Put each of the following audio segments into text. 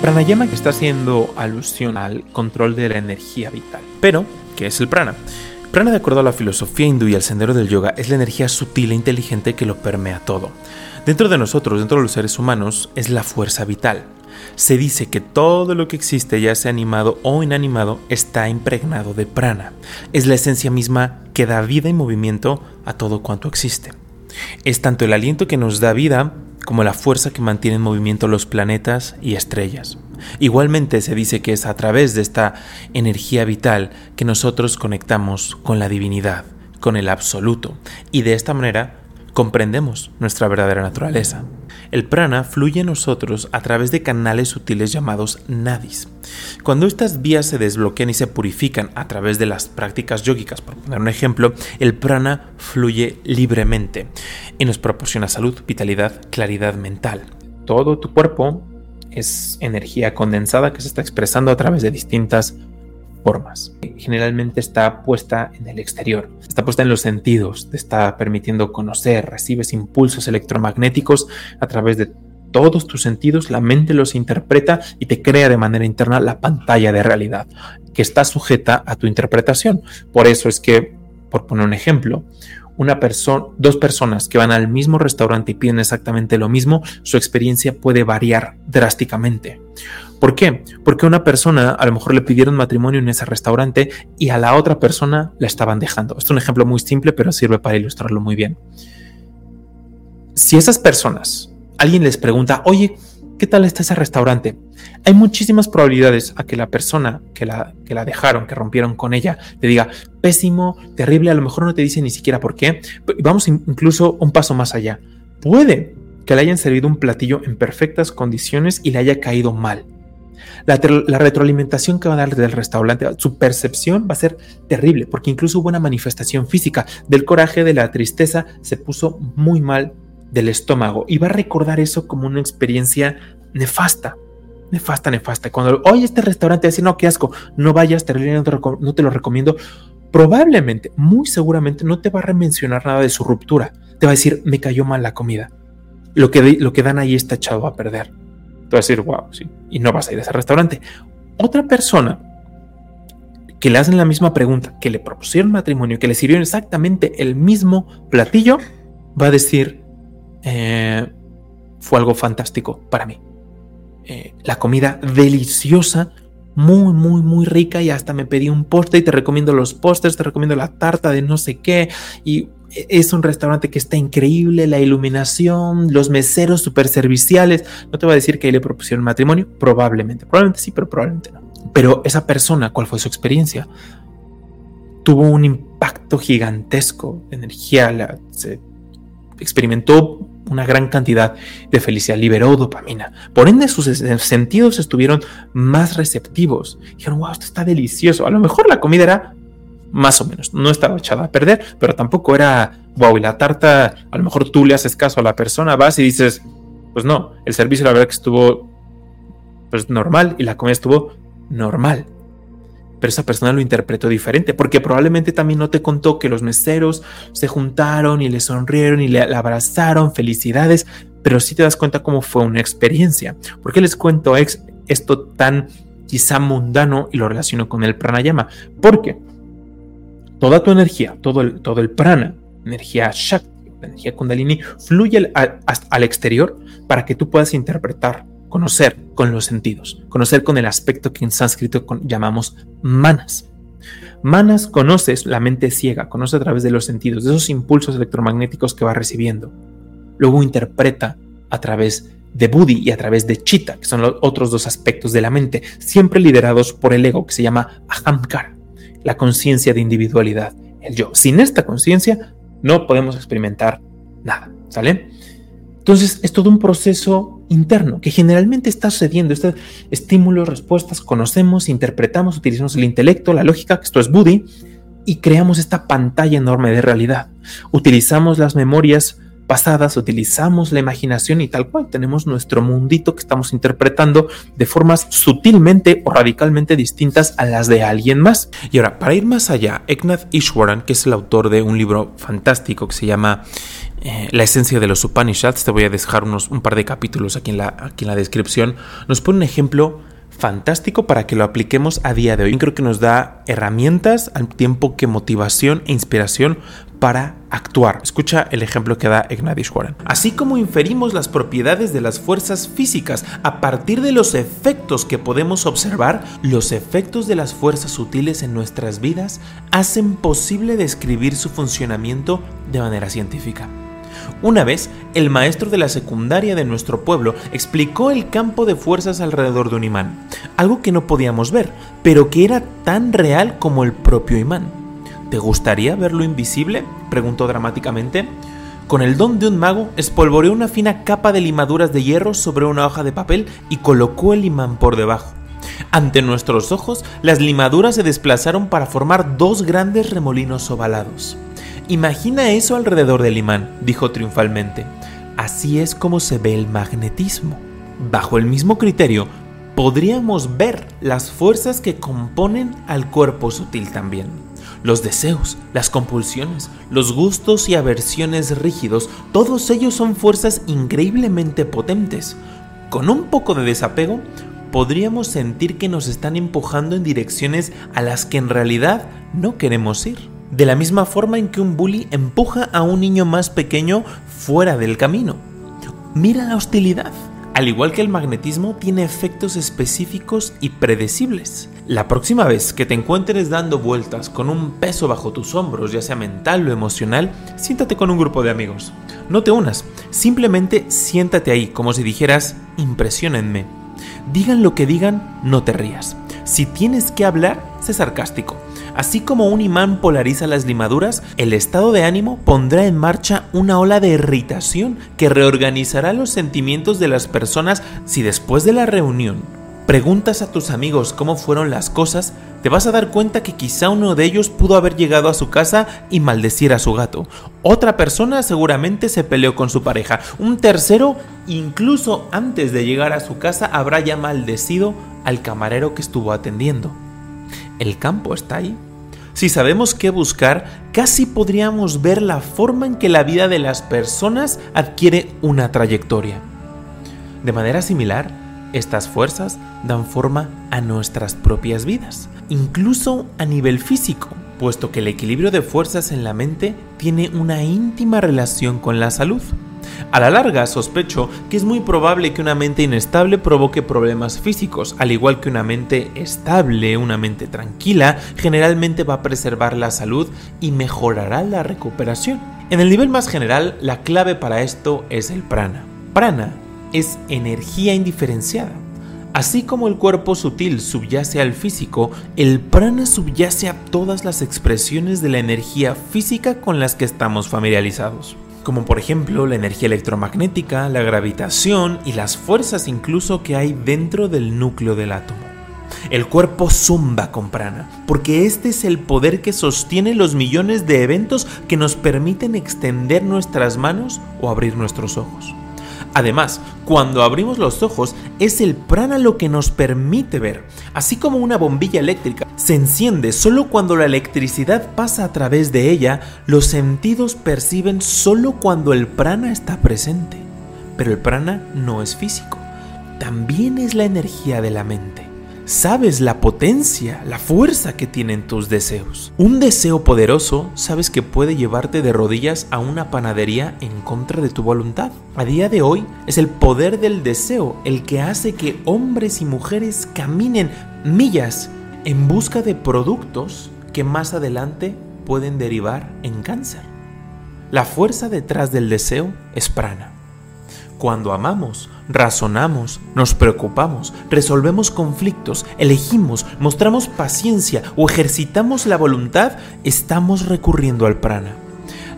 Pranayama que está haciendo alusión al control de la energía vital. Pero, ¿qué es el prana? Prana, de acuerdo a la filosofía hindú y al sendero del yoga, es la energía sutil e inteligente que lo permea todo. Dentro de nosotros, dentro de los seres humanos, es la fuerza vital. Se dice que todo lo que existe, ya sea animado o inanimado, está impregnado de prana. Es la esencia misma que da vida y movimiento a todo cuanto existe. Es tanto el aliento que nos da vida como la fuerza que mantiene en movimiento los planetas y estrellas. Igualmente se dice que es a través de esta energía vital que nosotros conectamos con la divinidad, con el absoluto, y de esta manera comprendemos nuestra verdadera naturaleza. El prana fluye en nosotros a través de canales sutiles llamados nadis. Cuando estas vías se desbloquean y se purifican a través de las prácticas yógicas, por poner un ejemplo, el prana fluye libremente y nos proporciona salud, vitalidad, claridad mental. Todo tu cuerpo es energía condensada que se está expresando a través de distintas formas. Generalmente está puesta en el exterior, está puesta en los sentidos, te está permitiendo conocer, recibes impulsos electromagnéticos a través de todos tus sentidos, la mente los interpreta y te crea de manera interna la pantalla de realidad, que está sujeta a tu interpretación. Por eso es que, por poner un ejemplo, una persona, dos personas que van al mismo restaurante y piden exactamente lo mismo, su experiencia puede variar drásticamente. ¿Por qué? Porque una persona a lo mejor le pidieron matrimonio en ese restaurante y a la otra persona la estaban dejando. Esto es un ejemplo muy simple, pero sirve para ilustrarlo muy bien. Si esas personas, alguien les pregunta, oye, ¿qué tal está ese restaurante? Hay muchísimas probabilidades a que la persona que la, que la dejaron, que rompieron con ella, te diga, pésimo, terrible, a lo mejor no te dice ni siquiera por qué. Vamos incluso un paso más allá. Puede que le hayan servido un platillo en perfectas condiciones y le haya caído mal. La, retroalimentación que va a dar del restaurante, su percepción va a ser terrible, porque incluso hubo una manifestación física del coraje, de la tristeza, se puso muy mal del estómago y va a recordar eso como una experiencia nefasta. Nefasta, nefasta. Cuando, oye, este restaurante, así no, qué asco, no vayas, te, no te lo recomiendo. Probablemente, muy seguramente, no te va a remencionar nada de su ruptura. Te va a decir, me cayó mal la comida lo que, lo que dan ahí está echado a perder. Tú vas a decir, wow, sí, y no vas a ir a ese restaurante. Otra persona que le hacen la misma pregunta, que le propusieron matrimonio, que le sirvieron exactamente el mismo platillo, va a decir, eh, fue algo fantástico para mí. Eh, la comida deliciosa, muy, muy, muy rica y hasta me pedí un postre y te recomiendo los postres, te recomiendo la tarta de no sé qué y es un restaurante que está increíble, la iluminación, los meseros super serviciales. No te voy a decir que ahí le propusieron matrimonio, probablemente, probablemente sí, pero probablemente no. Pero esa persona, ¿cuál fue su experiencia? Tuvo un impacto gigantesco de energía, se experimentó una gran cantidad de felicidad, liberó dopamina. Por ende, sus sentidos estuvieron más receptivos. Dijeron, wow, esto está delicioso. A lo mejor la comida era más o menos. No estaba echada a perder, pero tampoco era, wow, y la tarta, a lo mejor tú le haces caso a la persona, vas y dices, pues no, el servicio la verdad que estuvo pues normal y la comida estuvo normal. Pero esa persona lo interpretó diferente, porque probablemente también no te contó que los meseros se juntaron y le sonrieron y le, abrazaron, felicidades, pero sí te das cuenta cómo fue una experiencia. ¿Por qué les cuento esto tan quizá mundano y lo relaciono con el pranayama? Porque toda tu energía, todo el, todo el prana, energía Shakti, energía Kundalini, fluye al, al exterior para que tú puedas interpretar, conocer con los sentidos, conocer con el aspecto que en sánscrito llamamos manas. Manas conoces la mente ciega, conoce a través de los sentidos, de esos impulsos electromagnéticos que va recibiendo. Luego interpreta a través de Buddhi y a través de Chitta, que son los otros dos aspectos de la mente, siempre liderados por el ego, que se llama Ahamkara la conciencia de individualidad, el yo. Sin esta conciencia no podemos experimentar nada, ¿sale? Entonces es todo un proceso interno que generalmente está sucediendo. Estos estímulos, respuestas, conocemos, interpretamos, utilizamos el intelecto, la lógica, esto es Buddhi, y creamos esta pantalla enorme de realidad. Utilizamos las memorias pasadas, utilizamos la imaginación y tal cual tenemos nuestro mundito que estamos interpretando de formas sutilmente o radicalmente distintas a las de alguien más. Y ahora, para ir más allá, Eknath Ishwaran, que es el autor de un libro fantástico que se llama eh, La esencia de los Upanishads, te voy a dejar unos, un par de capítulos aquí en, la, aquí en la descripción, nos pone un ejemplo fantástico para que lo apliquemos a día de hoy. Creo que nos da herramientas al tiempo que motivación e inspiración para actuar. Escucha el ejemplo que da Ignatius Así como inferimos las propiedades de las fuerzas físicas a partir de los efectos que podemos observar, los efectos de las fuerzas sutiles en nuestras vidas hacen posible describir su funcionamiento de manera científica. Una vez, el maestro de la secundaria de nuestro pueblo explicó el campo de fuerzas alrededor de un imán, algo que no podíamos ver, pero que era tan real como el propio imán. ¿Te gustaría verlo invisible? preguntó dramáticamente. Con el don de un mago, espolvoreó una fina capa de limaduras de hierro sobre una hoja de papel y colocó el imán por debajo. Ante nuestros ojos, las limaduras se desplazaron para formar dos grandes remolinos ovalados. Imagina eso alrededor del imán, dijo triunfalmente. Así es como se ve el magnetismo. Bajo el mismo criterio, podríamos ver las fuerzas que componen al cuerpo sutil también. Los deseos, las compulsiones, los gustos y aversiones rígidos, todos ellos son fuerzas increíblemente potentes. Con un poco de desapego, podríamos sentir que nos están empujando en direcciones a las que en realidad no queremos ir de la misma forma en que un bully empuja a un niño más pequeño fuera del camino. Mira la hostilidad. Al igual que el magnetismo, tiene efectos específicos y predecibles. La próxima vez que te encuentres dando vueltas con un peso bajo tus hombros, ya sea mental o emocional, siéntate con un grupo de amigos. No te unas, simplemente siéntate ahí, como si dijeras, impresionenme. Digan lo que digan, no te rías. Si tienes que hablar, sé sarcástico. Así como un imán polariza las limaduras, el estado de ánimo pondrá en marcha una ola de irritación que reorganizará los sentimientos de las personas si después de la reunión preguntas a tus amigos cómo fueron las cosas, te vas a dar cuenta que quizá uno de ellos pudo haber llegado a su casa y maldecir a su gato. Otra persona seguramente se peleó con su pareja. Un tercero, incluso antes de llegar a su casa, habrá ya maldecido al camarero que estuvo atendiendo. El campo está ahí. Si sabemos qué buscar, casi podríamos ver la forma en que la vida de las personas adquiere una trayectoria. De manera similar, estas fuerzas dan forma a nuestras propias vidas, incluso a nivel físico, puesto que el equilibrio de fuerzas en la mente tiene una íntima relación con la salud. A la larga, sospecho que es muy probable que una mente inestable provoque problemas físicos, al igual que una mente estable, una mente tranquila, generalmente va a preservar la salud y mejorará la recuperación. En el nivel más general, la clave para esto es el prana. Prana es energía indiferenciada. Así como el cuerpo sutil subyace al físico, el prana subyace a todas las expresiones de la energía física con las que estamos familiarizados como por ejemplo la energía electromagnética, la gravitación y las fuerzas incluso que hay dentro del núcleo del átomo. El cuerpo zumba con prana, porque este es el poder que sostiene los millones de eventos que nos permiten extender nuestras manos o abrir nuestros ojos. Además, cuando abrimos los ojos, es el prana lo que nos permite ver, así como una bombilla eléctrica. Se enciende solo cuando la electricidad pasa a través de ella, los sentidos perciben solo cuando el prana está presente. Pero el prana no es físico, también es la energía de la mente sabes la potencia, la fuerza que tienen tus deseos. Un deseo poderoso sabes que puede llevarte de rodillas a una panadería en contra de tu voluntad. A día de hoy es el poder del deseo el que hace que hombres y mujeres caminen millas en busca de productos que más adelante pueden derivar en cáncer. La fuerza detrás del deseo es prana. Cuando amamos, razonamos, nos preocupamos, resolvemos conflictos, elegimos, mostramos paciencia o ejercitamos la voluntad, estamos recurriendo al prana.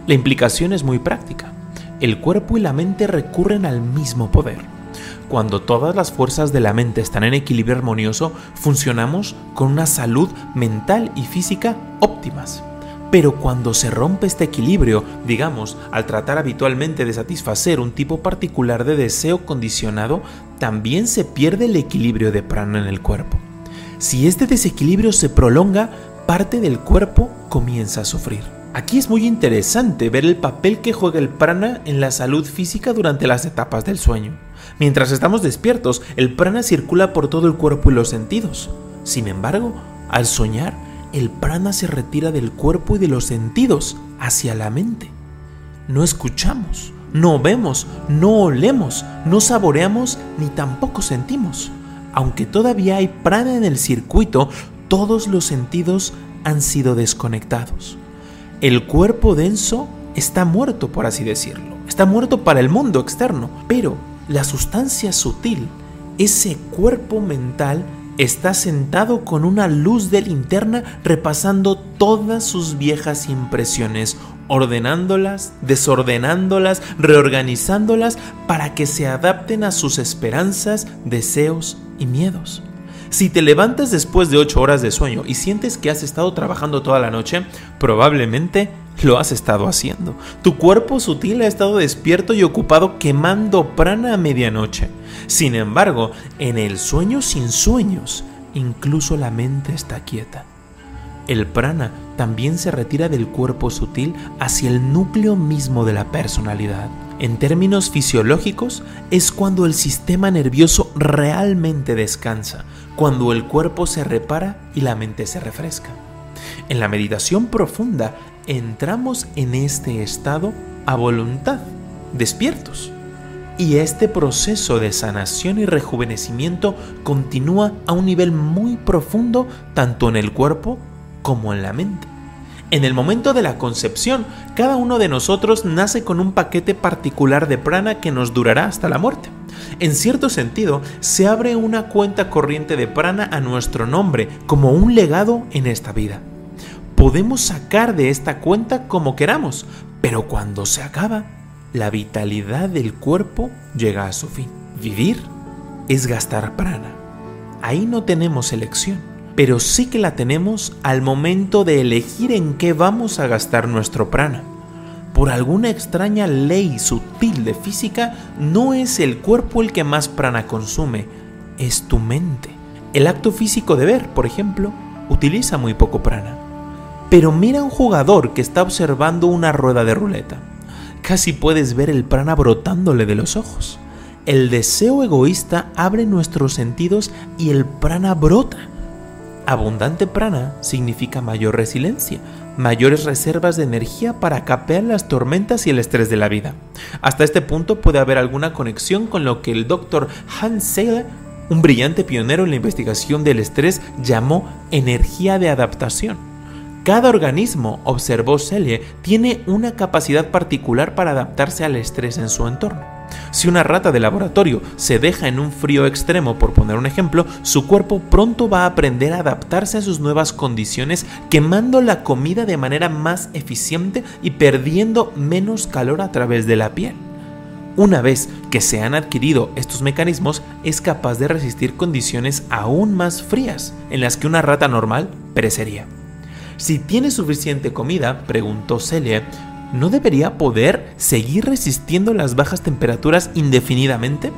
La implicación es muy práctica. El cuerpo y la mente recurren al mismo poder. Cuando todas las fuerzas de la mente están en equilibrio armonioso, funcionamos con una salud mental y física óptimas. Pero cuando se rompe este equilibrio, digamos, al tratar habitualmente de satisfacer un tipo particular de deseo condicionado, también se pierde el equilibrio de prana en el cuerpo. Si este desequilibrio se prolonga, parte del cuerpo comienza a sufrir. Aquí es muy interesante ver el papel que juega el prana en la salud física durante las etapas del sueño. Mientras estamos despiertos, el prana circula por todo el cuerpo y los sentidos. Sin embargo, al soñar, el prana se retira del cuerpo y de los sentidos hacia la mente. No escuchamos, no vemos, no olemos, no saboreamos ni tampoco sentimos. Aunque todavía hay prana en el circuito, todos los sentidos han sido desconectados. El cuerpo denso está muerto, por así decirlo. Está muerto para el mundo externo, pero la sustancia sutil, ese cuerpo mental, está sentado con una luz de linterna repasando todas sus viejas impresiones, ordenándolas, desordenándolas, reorganizándolas para que se adapten a sus esperanzas, deseos y miedos. Si te levantas después de 8 horas de sueño y sientes que has estado trabajando toda la noche, probablemente lo has estado haciendo. Tu cuerpo sutil ha estado despierto y ocupado quemando prana a medianoche. Sin embargo, en el sueño sin sueños, incluso la mente está quieta. El prana también se retira del cuerpo sutil hacia el núcleo mismo de la personalidad. En términos fisiológicos, es cuando el sistema nervioso realmente descansa, cuando el cuerpo se repara y la mente se refresca. En la meditación profunda entramos en este estado a voluntad, despiertos. Y este proceso de sanación y rejuvenecimiento continúa a un nivel muy profundo tanto en el cuerpo como en la mente. En el momento de la concepción, cada uno de nosotros nace con un paquete particular de prana que nos durará hasta la muerte. En cierto sentido, se abre una cuenta corriente de prana a nuestro nombre como un legado en esta vida. Podemos sacar de esta cuenta como queramos, pero cuando se acaba, la vitalidad del cuerpo llega a su fin. Vivir es gastar prana. Ahí no tenemos elección pero sí que la tenemos al momento de elegir en qué vamos a gastar nuestro prana. Por alguna extraña ley sutil de física, no es el cuerpo el que más prana consume, es tu mente. El acto físico de ver, por ejemplo, utiliza muy poco prana. Pero mira un jugador que está observando una rueda de ruleta. Casi puedes ver el prana brotándole de los ojos. El deseo egoísta abre nuestros sentidos y el prana brota Abundante prana significa mayor resiliencia, mayores reservas de energía para capear las tormentas y el estrés de la vida. Hasta este punto puede haber alguna conexión con lo que el Dr. Hans Seiler, un brillante pionero en la investigación del estrés, llamó energía de adaptación. Cada organismo, observó Celie, tiene una capacidad particular para adaptarse al estrés en su entorno. Si una rata de laboratorio se deja en un frío extremo, por poner un ejemplo, su cuerpo pronto va a aprender a adaptarse a sus nuevas condiciones, quemando la comida de manera más eficiente y perdiendo menos calor a través de la piel. Una vez que se han adquirido estos mecanismos, es capaz de resistir condiciones aún más frías, en las que una rata normal perecería. Si tiene suficiente comida, preguntó Celia, ¿no debería poder seguir resistiendo las bajas temperaturas indefinidamente?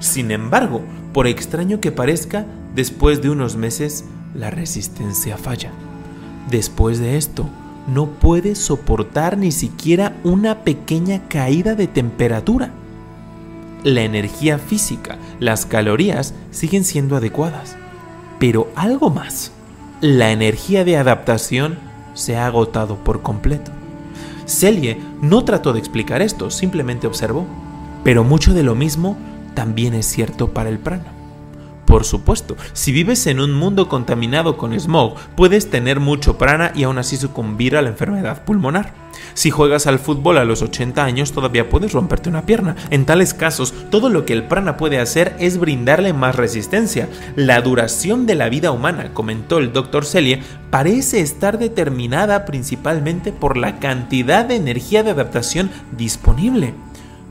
Sin embargo, por extraño que parezca, después de unos meses, la resistencia falla. Después de esto, no puede soportar ni siquiera una pequeña caída de temperatura. La energía física, las calorías siguen siendo adecuadas, pero algo más. La energía de adaptación se ha agotado por completo. Celie no trató de explicar esto, simplemente observó. Pero mucho de lo mismo también es cierto para el prana. Por supuesto, si vives en un mundo contaminado con smog, puedes tener mucho prana y aún así sucumbir a la enfermedad pulmonar. Si juegas al fútbol a los 80 años todavía puedes romperte una pierna. En tales casos, todo lo que el prana puede hacer es brindarle más resistencia. La duración de la vida humana, comentó el Dr. Celie, parece estar determinada principalmente por la cantidad de energía de adaptación disponible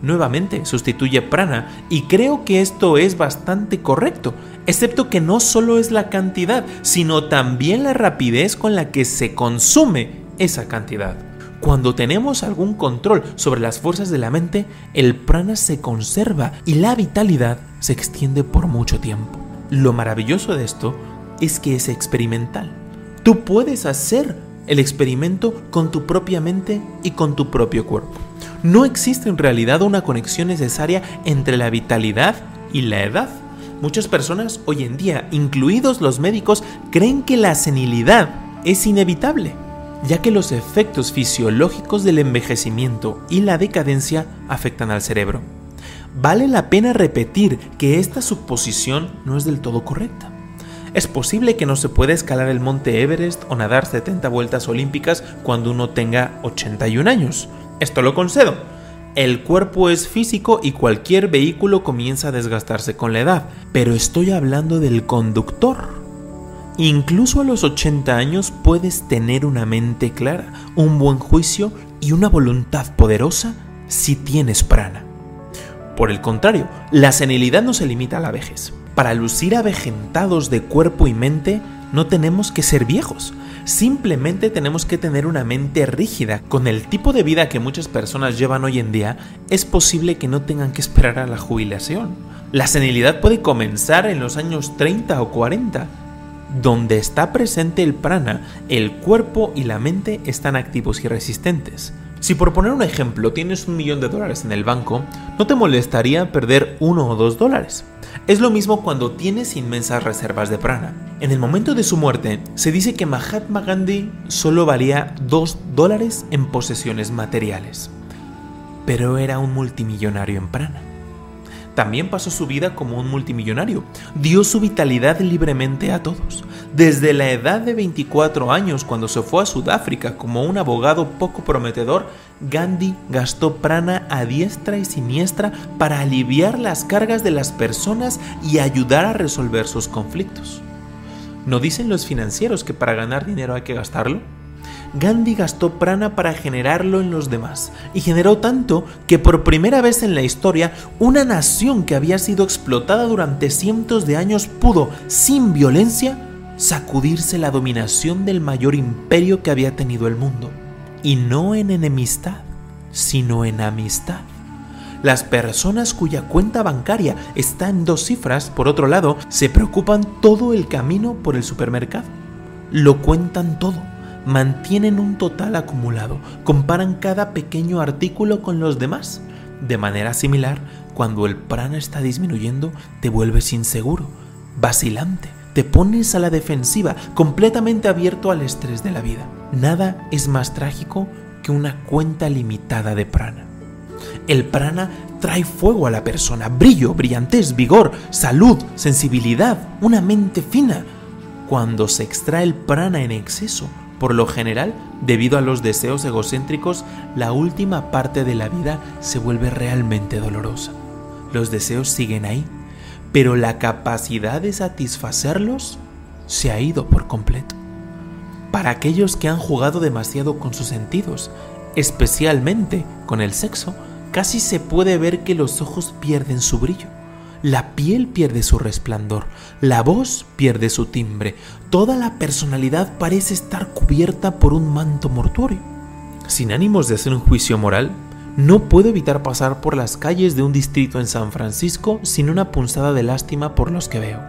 nuevamente sustituye prana y creo que esto es bastante correcto, excepto que no solo es la cantidad, sino también la rapidez con la que se consume esa cantidad. Cuando tenemos algún control sobre las fuerzas de la mente, el prana se conserva y la vitalidad se extiende por mucho tiempo. Lo maravilloso de esto es que es experimental. Tú puedes hacer el experimento con tu propia mente y con tu propio cuerpo. No existe en realidad una conexión necesaria entre la vitalidad y la edad. Muchas personas hoy en día, incluidos los médicos, creen que la senilidad es inevitable, ya que los efectos fisiológicos del envejecimiento y la decadencia afectan al cerebro. Vale la pena repetir que esta suposición no es del todo correcta. Es posible que no se pueda escalar el monte Everest o nadar 70 vueltas olímpicas cuando uno tenga 81 años. Esto lo concedo. El cuerpo es físico y cualquier vehículo comienza a desgastarse con la edad, pero estoy hablando del conductor. Incluso a los 80 años puedes tener una mente clara, un buen juicio y una voluntad poderosa si tienes prana. Por el contrario, la senilidad no se limita a la vejez. Para lucir avejentados de cuerpo y mente, no tenemos que ser viejos. Simplemente tenemos que tener una mente rígida. Con el tipo de vida que muchas personas llevan hoy en día, es posible que no tengan que esperar a la jubilación. La senilidad puede comenzar en los años 30 o 40 donde está presente el prana, el cuerpo y la mente están activos y resistentes. Si por poner un ejemplo tienes un millón de dólares en el banco, no te molestaría perder uno o dos dólares. Es lo mismo cuando tienes inmensas reservas de prana. En el momento de su muerte, se dice que Mahatma Gandhi solo valía dos dólares en posesiones materiales. Pero era un multimillonario en prana. También pasó su vida como un multimillonario. Dio su vitalidad libremente a todos. Desde la edad de 24 años, cuando se fue a Sudáfrica como un abogado poco prometedor, Gandhi gastó prana a diestra y siniestra para aliviar las cargas de las personas y ayudar a resolver sus conflictos. ¿No dicen los financieros que para ganar dinero hay que gastarlo? Gandhi gastó prana para generarlo en los demás, y generó tanto que por primera vez en la historia una nación que había sido explotada durante cientos de años pudo, sin violencia, sacudirse la dominación del mayor imperio que había tenido el mundo. Y no en enemistad, sino en amistad. Las personas cuya cuenta bancaria está en dos cifras, por otro lado, se preocupan todo el camino por el supermercado. Lo cuentan todo mantienen un total acumulado, comparan cada pequeño artículo con los demás. De manera similar, cuando el prana está disminuyendo, te vuelves inseguro, vacilante, te pones a la defensiva, completamente abierto al estrés de la vida. Nada es más trágico que una cuenta limitada de prana. El prana trae fuego a la persona, brillo, brillantez, vigor, salud, sensibilidad, una mente fina. Cuando se extrae el prana en exceso, por lo general, debido a los deseos egocéntricos, la última parte de la vida se vuelve realmente dolorosa. Los deseos siguen ahí, pero la capacidad de satisfacerlos se ha ido por completo. Para aquellos que han jugado demasiado con sus sentidos, especialmente con el sexo, casi se puede ver que los ojos pierden su brillo la piel pierde su resplandor, la voz pierde su timbre, toda la personalidad parece estar cubierta por un manto mortuorio. Sin ánimos de hacer un juicio moral, no puedo evitar pasar por las calles de un distrito en San Francisco sin una punzada de lástima por los que veo.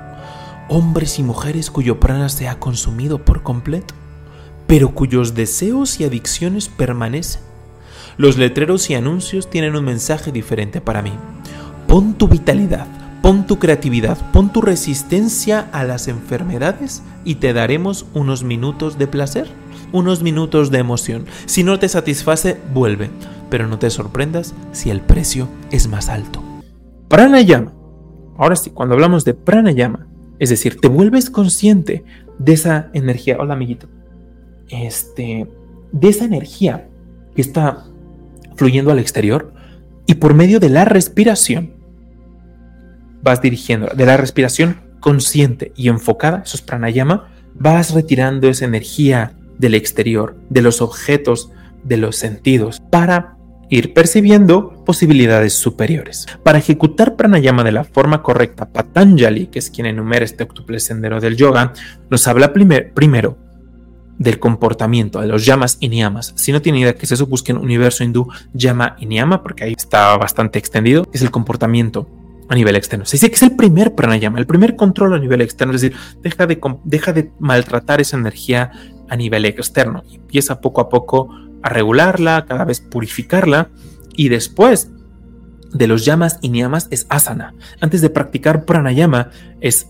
Hombres y mujeres cuyo prana se ha consumido por completo, pero cuyos deseos y adicciones permanecen. Los letreros y anuncios tienen un mensaje diferente para mí. Pon tu vitalidad, Pon tu creatividad, pon tu resistencia a las enfermedades y te daremos unos minutos de placer, unos minutos de emoción. Si no te satisface, vuelve, pero no te sorprendas si el precio es más alto. Pranayama. Ahora sí, cuando hablamos de pranayama, es decir, te vuelves consciente de esa energía. Hola, amiguito. Este, de esa energía que está fluyendo al exterior y por medio de la respiración vas dirigiendo de la respiración consciente y enfocada, eso es pranayama, vas retirando esa energía del exterior, de los objetos, de los sentidos, para ir percibiendo posibilidades superiores. Para ejecutar pranayama de la forma correcta, Patanjali, que es quien enumera este octuple sendero del yoga, nos habla primero del comportamiento de los llamas y niyamas. Si no tienen idea que es eso, busquen universo hindú llama y niyama, porque ahí está bastante extendido. Es el comportamiento a nivel externo. Se dice que es el primer pranayama, el primer control a nivel externo, es decir, deja de, deja de maltratar esa energía a nivel externo y empieza poco a poco a regularla, cada vez purificarla y después de los llamas y niyamas es asana. Antes de practicar pranayama es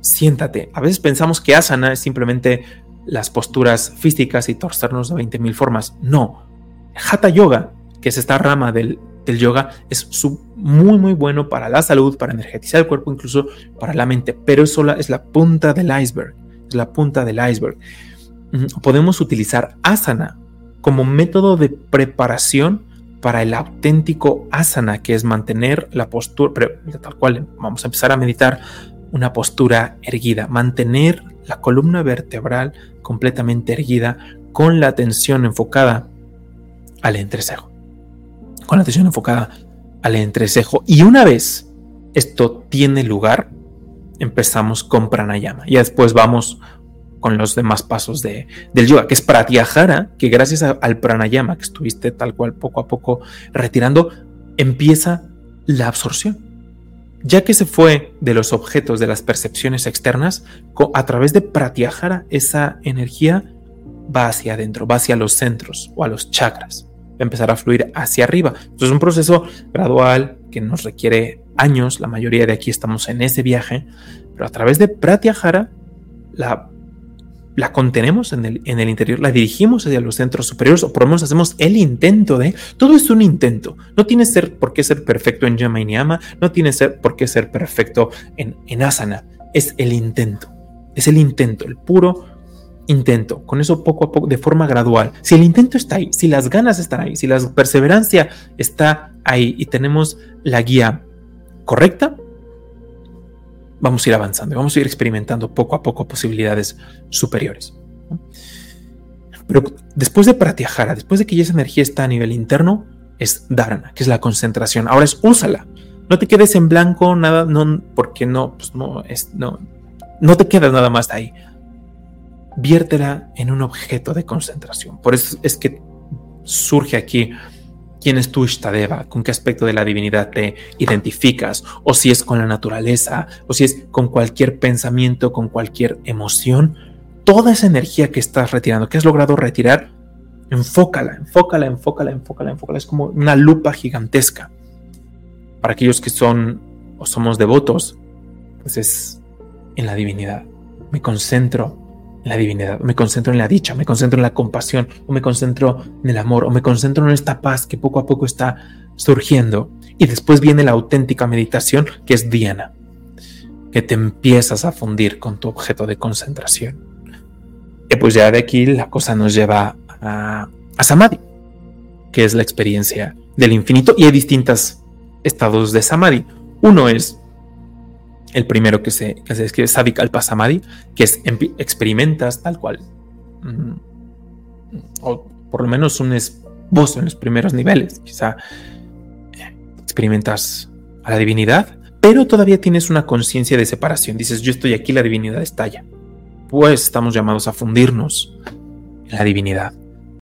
siéntate. A veces pensamos que asana es simplemente las posturas físicas y torcernos de 20.000 formas. No. Hatha Yoga, que es esta rama del, yoga, es muy, muy bueno para la salud, para energetizar el cuerpo, incluso para la mente. Pero eso es la punta del iceberg. Es la punta del iceberg. Mm, podemos utilizar asana como método de preparación para el auténtico asana, que es mantener la postura, pero tal cual vamos a empezar a meditar una postura erguida, mantener la columna vertebral completamente erguida con la atención enfocada al entrecejo. Con la atención enfocada al entrecejo. Y una vez esto tiene lugar, empezamos con pranayama. Y después vamos con los demás pasos de, del yoga, que es pratyahara, que gracias al pranayama que estuviste tal cual poco a poco retirando, empieza la absorción ya que se fue de los objetos de las percepciones externas, a través de Pratyahara esa energía va hacia adentro, va hacia los centros o a los chakras, a empezar a fluir hacia arriba. Entonces es un proceso gradual que nos requiere años, la mayoría de aquí estamos en ese viaje, pero a través de Pratyahara la la contenemos en el, en el, interior, la dirigimos hacia los centros superiores o por lo menos hacemos el intento de... Todo es un intento. No tiene ser por qué ser perfecto en Yama y Niyama, no tiene ser por qué ser perfecto en, en Asana. Es el intento. Es el intento, el puro intento. Con eso poco a poco, de forma gradual. Si el intento está ahí, si las ganas están ahí, si la perseverancia está ahí y tenemos la guía correcta, vamos a ir avanzando, vamos a ir experimentando poco a poco posibilidades superiores. Pero después de Pratyahara, después de que ya esa energía está a nivel interno, es Dharana, que es la concentración. Ahora es úsala. No te quedes en blanco, nada, no, porque no, pues es, no, no te quedas nada más ahí. Viértela en un objeto de concentración. Por eso es que surge aquí quién es tu Ishtadeva, con qué aspecto de la divinidad te identificas, o si es con la naturaleza, o si es con cualquier pensamiento, con cualquier emoción, toda esa energía que estás retirando, que has logrado retirar, enfócala, enfócala, enfócala, enfócala, enfócala. Es como una lupa gigantesca. Para aquellos que son o somos devotos, pues es en la divinidad. Me concentro la divinidad, me concentro en la dicha, me concentro en la compasión, o me concentro en el amor, o me concentro en esta paz que poco a poco está surgiendo. Y después viene la auténtica meditación, que es Diana, que te empiezas a fundir con tu objeto de concentración. Y pues ya de aquí la cosa nos lleva a, a Samadhi, que es la experiencia del infinito, y hay distintos estados de Samadhi. Uno es el primero que se, que se describe, Sadik al-Pasamadi, que es experimentas tal cual, mm, o por lo menos un esbozo en los primeros niveles, quizá eh, experimentas a la divinidad, pero todavía tienes una conciencia de separación. Dices, yo estoy aquí, la divinidad está allá. Pues estamos llamados a fundirnos en la divinidad.